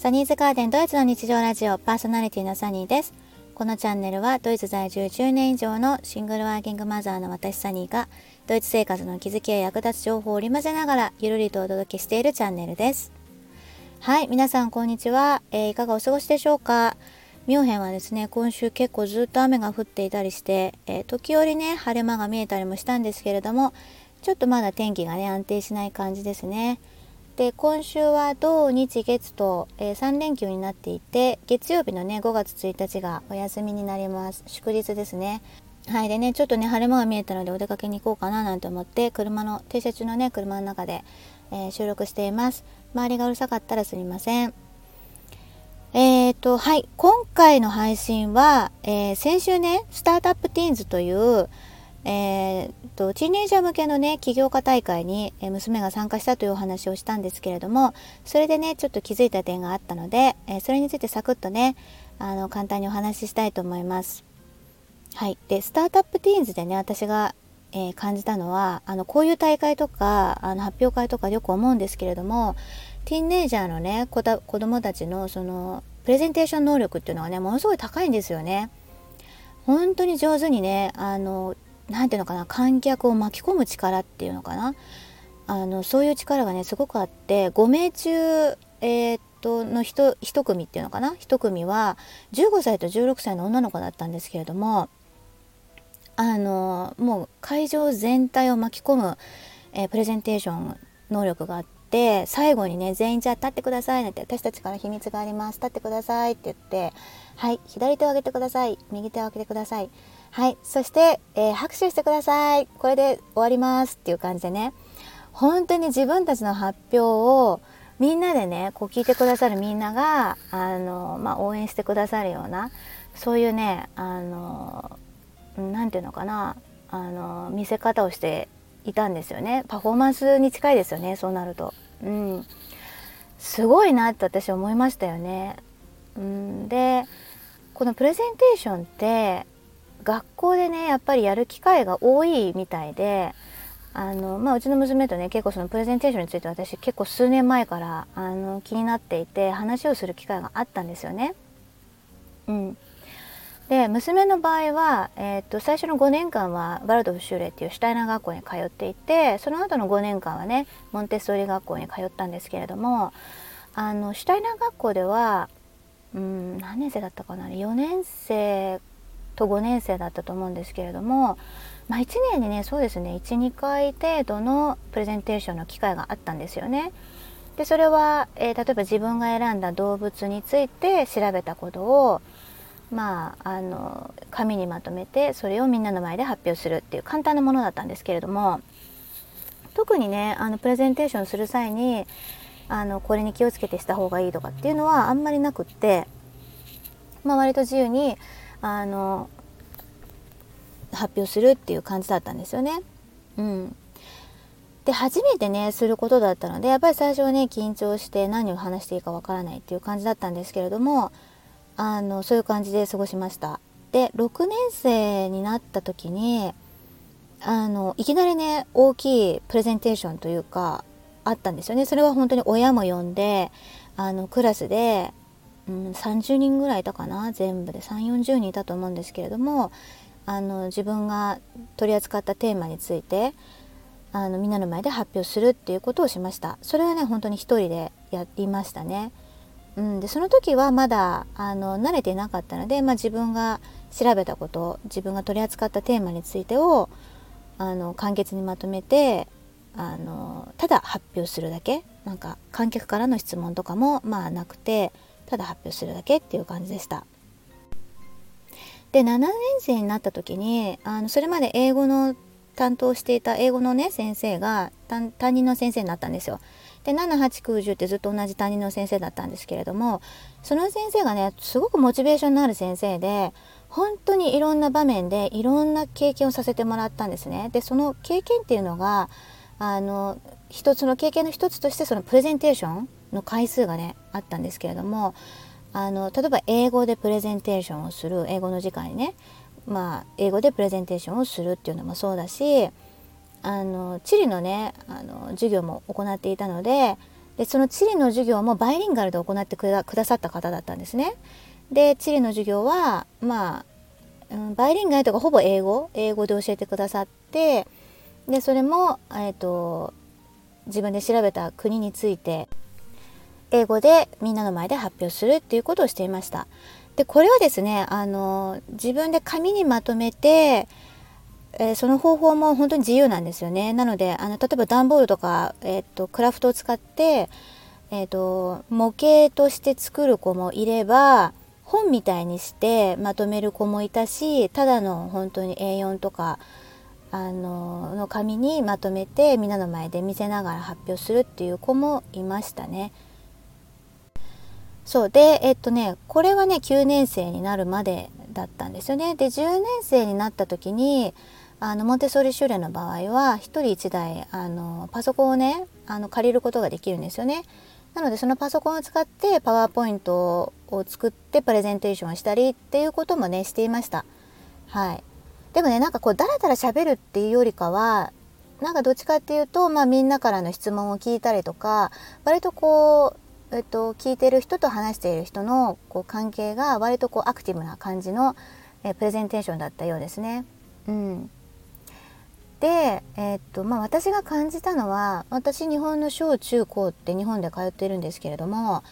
サニーズガーデンドイツの日常ラジオパーソナリティのサニーです。このチャンネルはドイツ在住10年以上のシングルワーキングマザーの私サニーがドイツ生活の気づきや役立つ情報を織り交ぜながらゆるりとお届けしているチャンネルです。はい、皆さんこんにちは、えー、いかがお過ごしでしょうか？ミュンヘンはですね、今週結構ずっと雨が降っていたりして、えー、時折ね、晴れ間が見えたりもしたんですけれども、ちょっとまだ天気がね、安定しない感じですね。で今週は土日月と、えー、3連休になっていて月曜日のね5月1日がお休みになります。祝日ですね。はい。でねちょっとね晴れ間が見えたのでお出かけに行こうかななんて思って車の停車中のね車の中で、えー、収録しています。周りがうるさかったらすみません。えーとはい。今回の配信は、えー、先週ねスタートアップティーンズというえーと、ティーネイジャー向けのね起業家大会に、娘が参加したというお話をしたんですけれどもそれでねちょっと気づいた点があったので、え、それについてサクッとねあの簡単にお話ししたいと思います。はい、でスタートアップティーンズでね私が、えー、感じたのはあのこういう大会とかあの発表会とかよく思うんですけれどもティーンネイジャーのね子供たちのそのプレゼンテーション能力っていうのがねものすごい高いんですよね。本当に上手にねあの何ていうのかな観客を巻き込む力っていうのかな。あのそういう力がねすごくあって5名中えー、っとの 1, 1組っていうのかな。1組は15歳と16歳の女の子だったんですけれどもあのもう会場全体を巻き込む、えー、プレゼンテーション能力があって最後にね全員じゃあ立ってくださいなんて私たちから秘密があります立ってくださいって言ってはい左手を上げてください右手を上げてくださいはい。そして、えー、拍手してください。これで終わりますっていう感じでね、本当に自分たちの発表をみんなでね、こう聞いてくださるみんなが、あの、まあ、応援してくださるような、そういうね、あの、なんていうのかな、あの、見せ方をしていたんですよね。パフォーマンスに近いですよね、そうなると。うん。すごいなって私思いましたよね。うん、で、このプレゼンテーションって学校でねやっぱりやる機会が多いみたいであの、まあ、うちの娘とね結構そのプレゼンテーションについて私結構数年前からあの気になっていて話をする機会があったんですよね。うん、で娘の場合は、えー、っと最初の5年間はバルドフシューレっていうシュタイナー学校に通っていてその後の5年間はねモンテッソーリ学校に通ったんですけれどもあのシュタイナー学校ではうん何年生だったかな4年生と5年生だったと思うんですけれども、まあ、1年にねそうですね12回程度のプレゼンテーションの機会があったんですよね。でそれは、えー、例えば自分が選んだ動物について調べたことをまああの紙にまとめてそれをみんなの前で発表するっていう簡単なものだったんですけれども特にねあのプレゼンテーションする際にあのこれに気をつけてした方がいいとかっていうのはあんまりなくって、まあ、割と自由にあの発表するっていう感じだったんですよね。うん、で初めてねすることだったのでやっぱり最初はね緊張して何を話していいかわからないっていう感じだったんですけれどもあのそういう感じで過ごしました。で6年生になった時にあのいきなりね大きいプレゼンテーションというかあったんですよね。それは本当に親も呼んであのクラスでうん、30人ぐらいいたかな？全部で。3 4 0人いたと思うんですけれどもあの自分が取り扱ったテーマについてあのみんなの前で発表するっていうことをしました。それはね本当に一人でやりましたね、うん、でその時はまだあの慣れていなかったので、まあ、自分が調べたこと自分が取り扱ったテーマについてをあの簡潔にまとめてあのただ発表するだけ。なんか観客からの質問とかもまあなくてただ発表するだけっていう感じでした。で7年生になった時にあのそれまで英語の担当していた英語のね先生が担任の先生になったんですよ。で7890ってずっと同じ担任の先生だったんですけれどもその先生がねすごくモチベーションのある先生で本当にいろんな場面でいろんな経験をさせてもらったんですね。でその経験っていうのがあの一つの経験の一つとしてそのプレゼンテーションの回数がねあったんですけれどもあの例えば英語でプレゼンテーションをする英語の時間にねまあ英語でプレゼンテーションをするっていうのもそうだしあの地理のねあの授業も行っていたのででその地理の授業もバイリンガルで行ってくださった方だったんですね。で地理の授業はまあ、うん、バイリンガルとかほぼ英語英語で教えてくださってでそれも、えーと、自分で調べた国について英語でみんなの前で発表するっていうことをしていました。でこれはですねあの自分で紙にまとめてえー、その方法も本当に自由なんですよね。なのであの例えば段ボールとか、えーと、クラフトを使って、えーと、模型として作る子もいれば本みたいにしてまとめる子もいたしただの本当に A4 とかあのの紙にまとめてみんなの前で見せながら発表するっていう子もいましたね。そうでえっとねこれはね9年生になるまでだったんですよね。で10年生になった時にあのモンテソーリ修練の場合は1人1台あのパソコンをねあの借りることができるんですよね。なのでそのパソコンを使ってパワーポイントを作ってプレゼンテーションをしたりっていうこともねしていました。はい。でもねなんかこうダラダラ喋るっていうよりかはなんかどっちかっていうと、まあ、みんなからの質問を聞いたりとか割とこう、えっと、聞いてる人と話している人のこう関係が割とこうアクティブな感じの、えプレゼンテーションだったようですね。うん、で、え、っとまあ、私が感じたのは私日本の小中高って日本で通っているんですけれども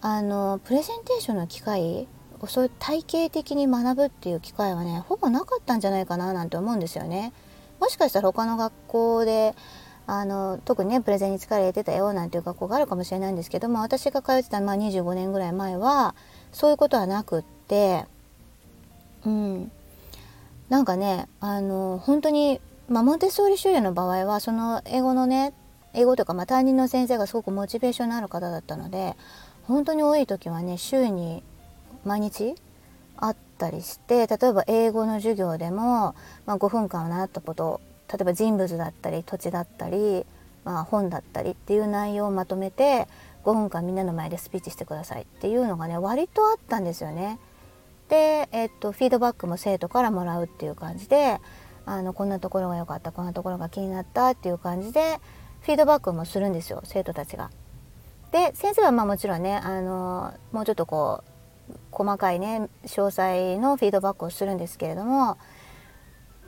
あのプレゼンテーションの機会そういう体系的に学ぶっていう機会はねほぼなかったんじゃないかななんて思うんですよね。もしかしたら他の学校であの特にねプレゼンに力入れてたよなんていう学校があるかもしれないんですけども私が通ってた、まあ、25年ぐらい前はそういうことはなくってうんなんかねあの本当にまあ、モンテッソーリ修練の場合はその英語のね英語というかまあ担任の先生がすごくモチベーションのある方だったので本当に多い時はね週に毎日？あったりして例えば英語の授業でも、まあ、5分間習ったこと例えば人物だったり土地だったり、まあ、本だったりっていう内容をまとめて5分間みんなの前でスピーチしてくださいっていうのがね割とあったんですよね。で、えっと、フィードバックも生徒からもらうっていう感じであのこんなところが良かったこんなところが気になったっていう感じでフィードバックもするんですよ生徒たちが。で先生はまあもちろんねあのもうちょっとこう細かいね詳細のフィードバックをするんですけれども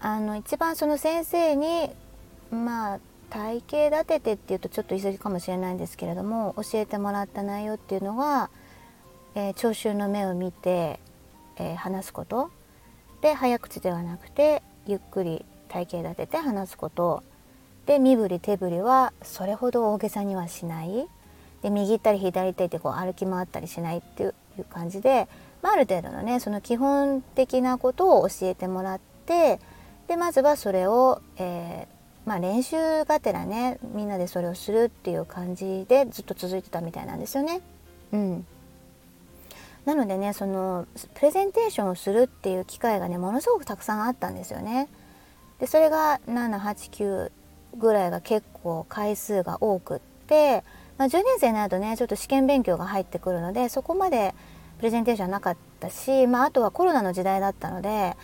あの一番その先生にまあ体系立ててっていうとちょっと言い過ぎかもしれないんですけれども教えてもらった内容っていうのは、えー、聴衆の目を見て、えー、話すこと。で早口ではなくてゆっくり体型立てて話すこと。で身振り手振りはそれほど大げさにはしない。で右行ったり左行ったりってこう歩き回ったりしないっていういう感じで、まあ、ある程度のねその基本的なことを教えてもらってでまずはそれを、えー、まあ、練習がてらねみんなでそれをするっていう感じでずっと続いてたみたいなんですよね。うんなのでねそのプレゼンテーションをするっていう機会がねものすごくたくさんあったんですよね。でそれが789ぐらいが結構回数が多くって、まあ、10年生になるとねちょっと試験勉強が入ってくるのでそこまでプレゼンテーションなかったし、まあ、あとはコロナの時代だったので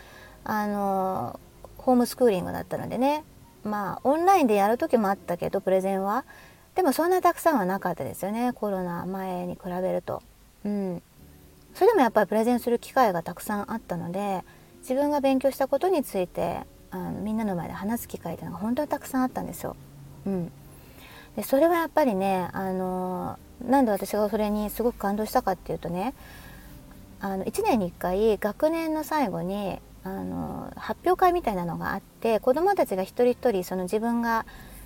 あのホームスクーリングだったのでねまあオンラインでやる時もあったけどプレゼンはでもそんなたくさんはなかったですよねコロナ前に比べると。うんそれでもやっぱりプレゼンする機会がたくさんあったので自分が勉強したことについてあのみんなの前で話す機会っていうのが本当にたくさんあったんですよ。うん、でそれはやっぱりねあのなんで私がそれにすごく感動したかっていうとねあの1年に1回学年の最後にあの発表会みたいなのがあって子どもたちが一人一人その自分が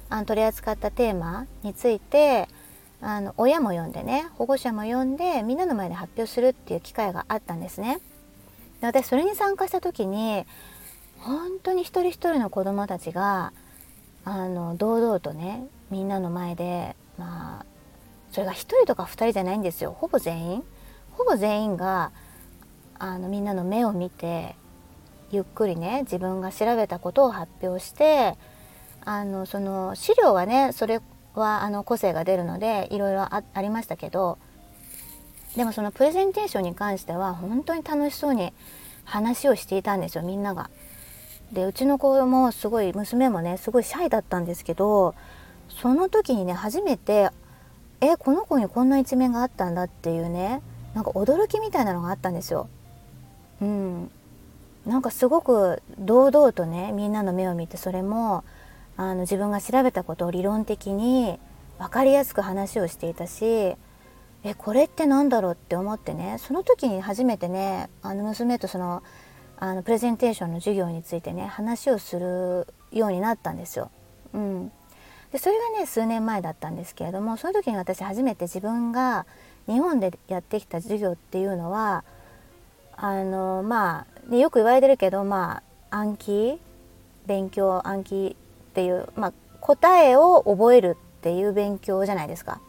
あの取り扱ったテーマについてあの親も呼んでね保護者も呼んでみんなの前で発表するっていう機会があったんですね。で私それに参加した時に本当に一人一人の子どもたちがあの堂々とねみんなの前でまあそれが1人とか2人じゃないんですよほぼ全員ほぼ全員があのみんなの目を見てゆっくりね自分が調べたことを発表してあのその資料はねそれはあの個性が出るのでいろいろありましたけどでもそのプレゼンテーションに関しては本当に楽しそうに話をしていたんですよみんなが。でうちの子もすごい娘もねすごいシャイだったんですけどその時にね初めてえこの子にこんな一面があったんだっていうねなんか驚きみたいなのがあったんですよ。うん、なんかすごく堂々とねみんなの目を見てそれもあの自分が調べたことを理論的に分かりやすく話をしていたしえこれって何だろう？って思ってねその時に初めてねあの娘とそのあのプレゼンテーションの授業についてね話をするようになったんですよ。うん、でそれがね数年前だったんですけれどもその時に私初めて自分が日本でやってきた授業っていうのはあのまあ、ね、よく言われてるけどまあ暗記勉強暗記っていう、まあ、答えを覚えるっていう勉強じゃないですか。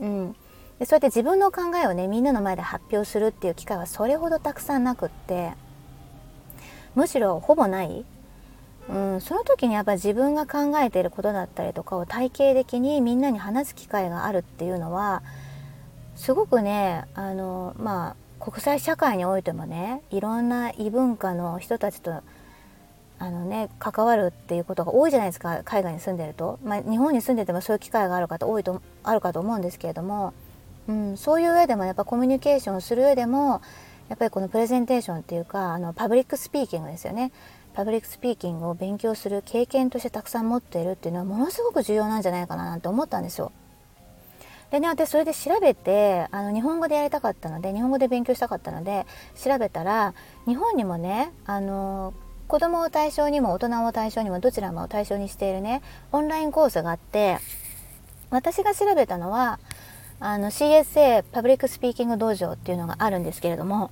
うん、でそうやって自分の考えをねみんなの前で発表するっていう機会はそれほどたくさんなくってむしろほぼない、うん、その時にやっぱ自分が考えていることだったりとかを体系的にみんなに話す機会があるっていうのはすごくねあのまあ国際社会においてもねいろんな異文化の人たちとあのね関わるっていうことが多いじゃないですか海外に住んでると、まあ、日本に住んでてもそういう機会がある方多いとあるかと思うんですけれども、うん、そういう上でもやっぱコミュニケーションする上でもやっぱりこのプレゼンテーションっていうかあのパブリックスピーキングですよね。パブリックスピーキングを勉強する経験としてたくさん持っているっていうのはものすごく重要なんじゃないかななんて思ったんですよ。でね私それで調べてあの日本語でやりたかったので日本語で勉強したかったので調べたら日本にもねあの子供を対象にも大人を対象にもどちらも対象にしているねオンラインコースがあって私が調べたのはあの CSA パブリックスピーキング道場っていうのがあるんですけれども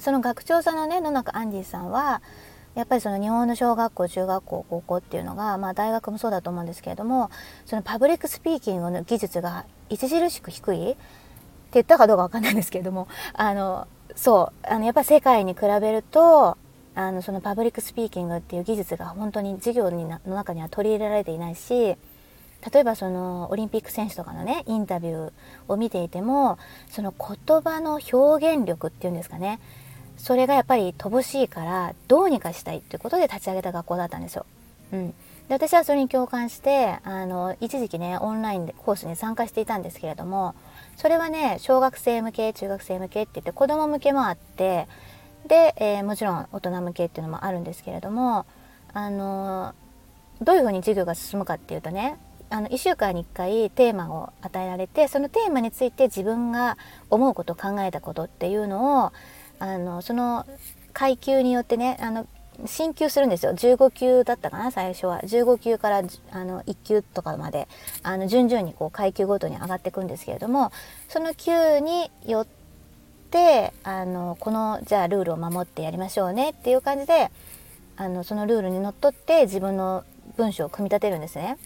その学長さんのね野中アンディさんはやっぱりその日本の小学校中学校高校っていうのが、まあ、大学もそうだと思うんですけれどもそのパブリックスピーキングの技術が著しく低いって言ったかどうか分かんないんですけれどもあのそうあのやっぱ世界に比べるとあのそのパブリックスピーキングっていう技術が本当に授業にの中には取り入れられていないし例えばそのオリンピック選手とかのねインタビューを見ていてもその言葉の表現力っていうんですかねそれがやっぱり乏しいからどうにかしたいっていうことで立ち上げた学校だったんですよ。うん、で私はそれに共感してあの一時期ねオンラインでコースに参加していたんですけれどもそれはね小学生向け中学生向けって言って子ども向けもあってで、えー、もちろん大人向けっていうのもあるんですけれどもあのどういうふうに授業が進むかっていうとねあの1週間に1回テーマを与えられてそのテーマについて自分が思うこと考えたことっていうのをあのその階級によってねあの進級するんですよ15級だったかな最初は15級からあの1級とかまであの順々にこう階級ごとに上がっていくんですけれどもその級によってあのこのじゃあルールを守ってやりましょうねっていう感じであのそのルールにのっとって自分の文章を組み立てるんですね。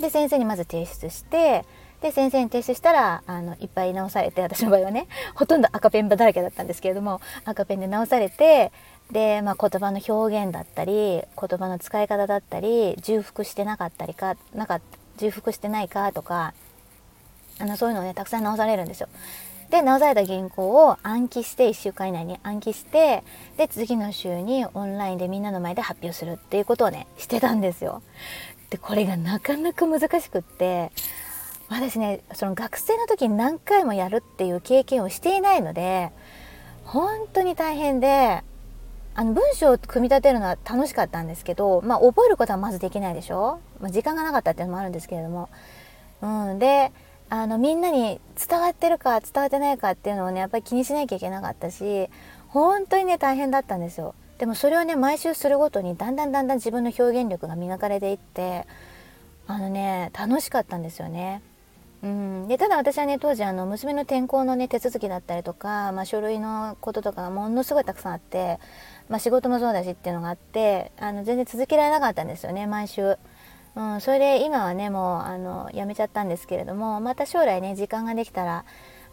で先生にまず提出してで先生に提出したらあのいっぱい直されて私の場合はね ほとんど赤ペンだらけだったんですけれども赤ペンで直されてで、まあ、言葉の表現だったり言葉の使い方だったり重複してなかったりかなんか重複してないかとかあのそういうのをねたくさん直されるんですよ。で直された原稿を暗記して1週間以内に暗記してで次の週にオンラインでみんなの前で発表するっていうことをねしてたんですよ。でこれがなかなか難しくって私ねその学生の時に何回もやるっていう経験をしていないので本当に大変であの文章を組み立てるのは楽しかったんですけど、まあ、覚えることはまずできないでしょ、まあ、時間がなかったっていうのもあるんですけれども、うん、であのみんなに伝わってるか伝わってないかっていうのをねやっぱり気にしなきゃいけなかったし本当にね大変だったんですよ。でもそれをね毎週するごとにだんだんだんだん自分の表現力が磨かれていってあのね楽しかったんですよね。うん、でただ私はね当時あの娘の転校のね手続きだったりとか、まあ、書類のこととかがものすごいたくさんあって、まあ、仕事もそうだしっていうのがあってあの全然続けられなかったんですよね毎週。うん、それで今はねもうあのやめちゃったんですけれどもまた将来ね時間ができたら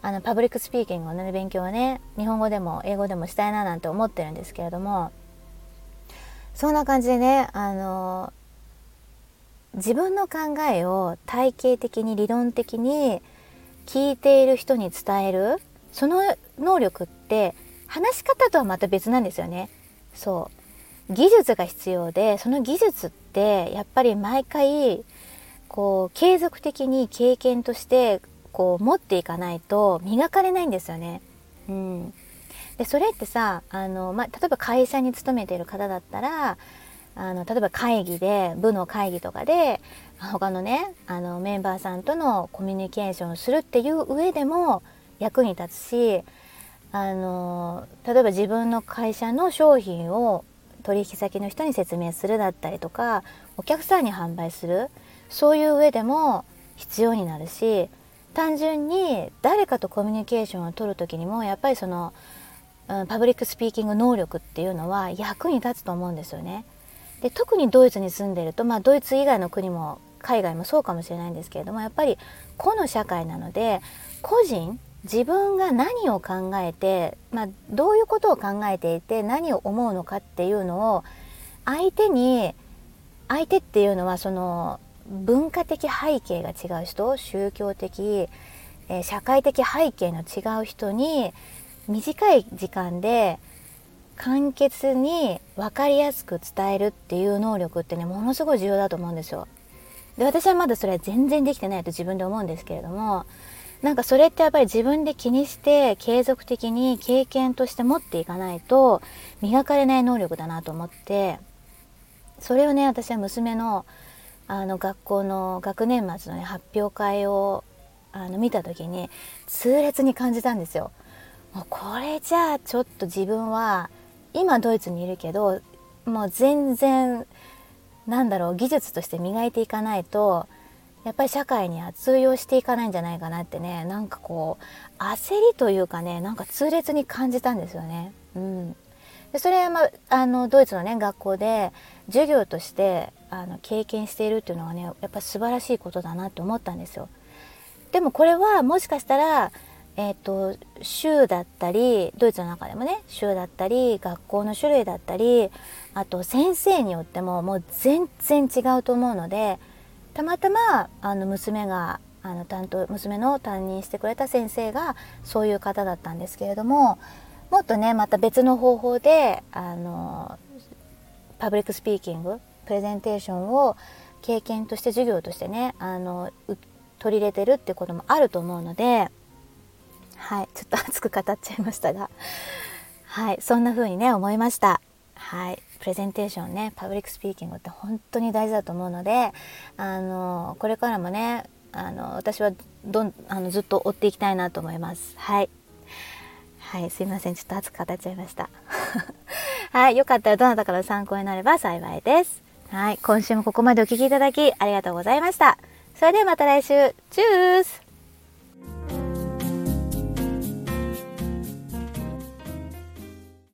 あのパブリックスピーキングの、ね、勉強をね日本語でも英語でもしたいななんて思ってるんですけれどもそんな感じでねあの自分の考えを体系的に理論的に聞いている人に伝えるその能力って話し方とはまた別なんですよね。そう技術が必要でその技術ってやっぱり毎回こう継続的に経験としてこう持っていかないと磨かれないんですよね。うん、でそれってさあの、まあ、例えば会社に勤めている方だったらあの例えば会議で部の会議とかで他のねあのメンバーさんとのコミュニケーションをするっていう上でも役に立つしあの例えば自分の会社の商品を取引先の人に説明するだったりとかお客さんに販売するそういう上でも必要になるし単純に誰かとコミュニケーションを取る時にもやっぱりその、うん、パブリックスピーキング能力っていうのは役に立つと思うんですよね。で特にドイツに住んでると、まあ、ドイツ以外の国も海外もそうかもしれないんですけれどもやっぱり個の社会なので個人自分が何を考えて、まあ、どういうことを考えていて何を思うのかっていうのを相手に相手っていうのはその文化的背景が違う人宗教的、えー、社会的背景の違う人に短い時間で簡潔に分かりやすく伝えるっていう能力ってねものすごい重要だと思うんですよ。で私はまだそれは全然できてないと自分で思うんですけれどもなんかそれってやっぱり自分で気にして継続的に経験として持っていかないと磨かれない能力だなと思ってそれをね私は娘のあの学校の学年末の、ね、発表会をあの見た時に痛烈に感じたんですよ。もうこれじゃあちょっと自分は今ドイツにいるけどもう全然なんだろう技術として磨いていかないとやっぱり社会には通用していかないんじゃないかなってねなんかこう焦りというかねなんか痛烈に感じたんですよね。うん、でそれは、まあ、あのドイツのね学校で授業としてあの経験しているっていうのはねやっぱ素晴らしいことだなって思ったんですよ。でもこれはもしかしたらえーと、州だったりドイツの中でもね州だったり学校の種類だったりあと先生によってももう全然違うと思うのでたまたまあの娘があの担当娘の担任してくれた先生がそういう方だったんですけれどももっとねまた別の方法であのパブリックスピーキングプレゼンテーションを経験として授業としてねあの取り入れてるってこともあると思うのではいちょっと熱く語っちゃいましたがはいそんな風にね思いました。はいプレゼンテーションねパブリックスピーキングって本当に大事だと思うのであのこれからもねあの私はどんあのずっと追っていきたいなと思います。はい。はいすいません。ちょっと熱く語っちゃいました。はいよかったらどなたかの参考になれば幸いです。はい今週もここまでお聴きいただきありがとうございました。それではまた来週。チュース。